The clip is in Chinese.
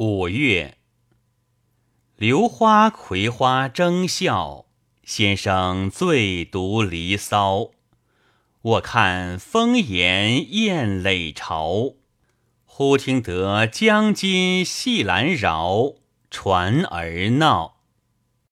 五月，榴花葵花争笑，先生醉读《离骚》。我看风檐燕垒巢，忽听得江津细兰绕，船儿闹。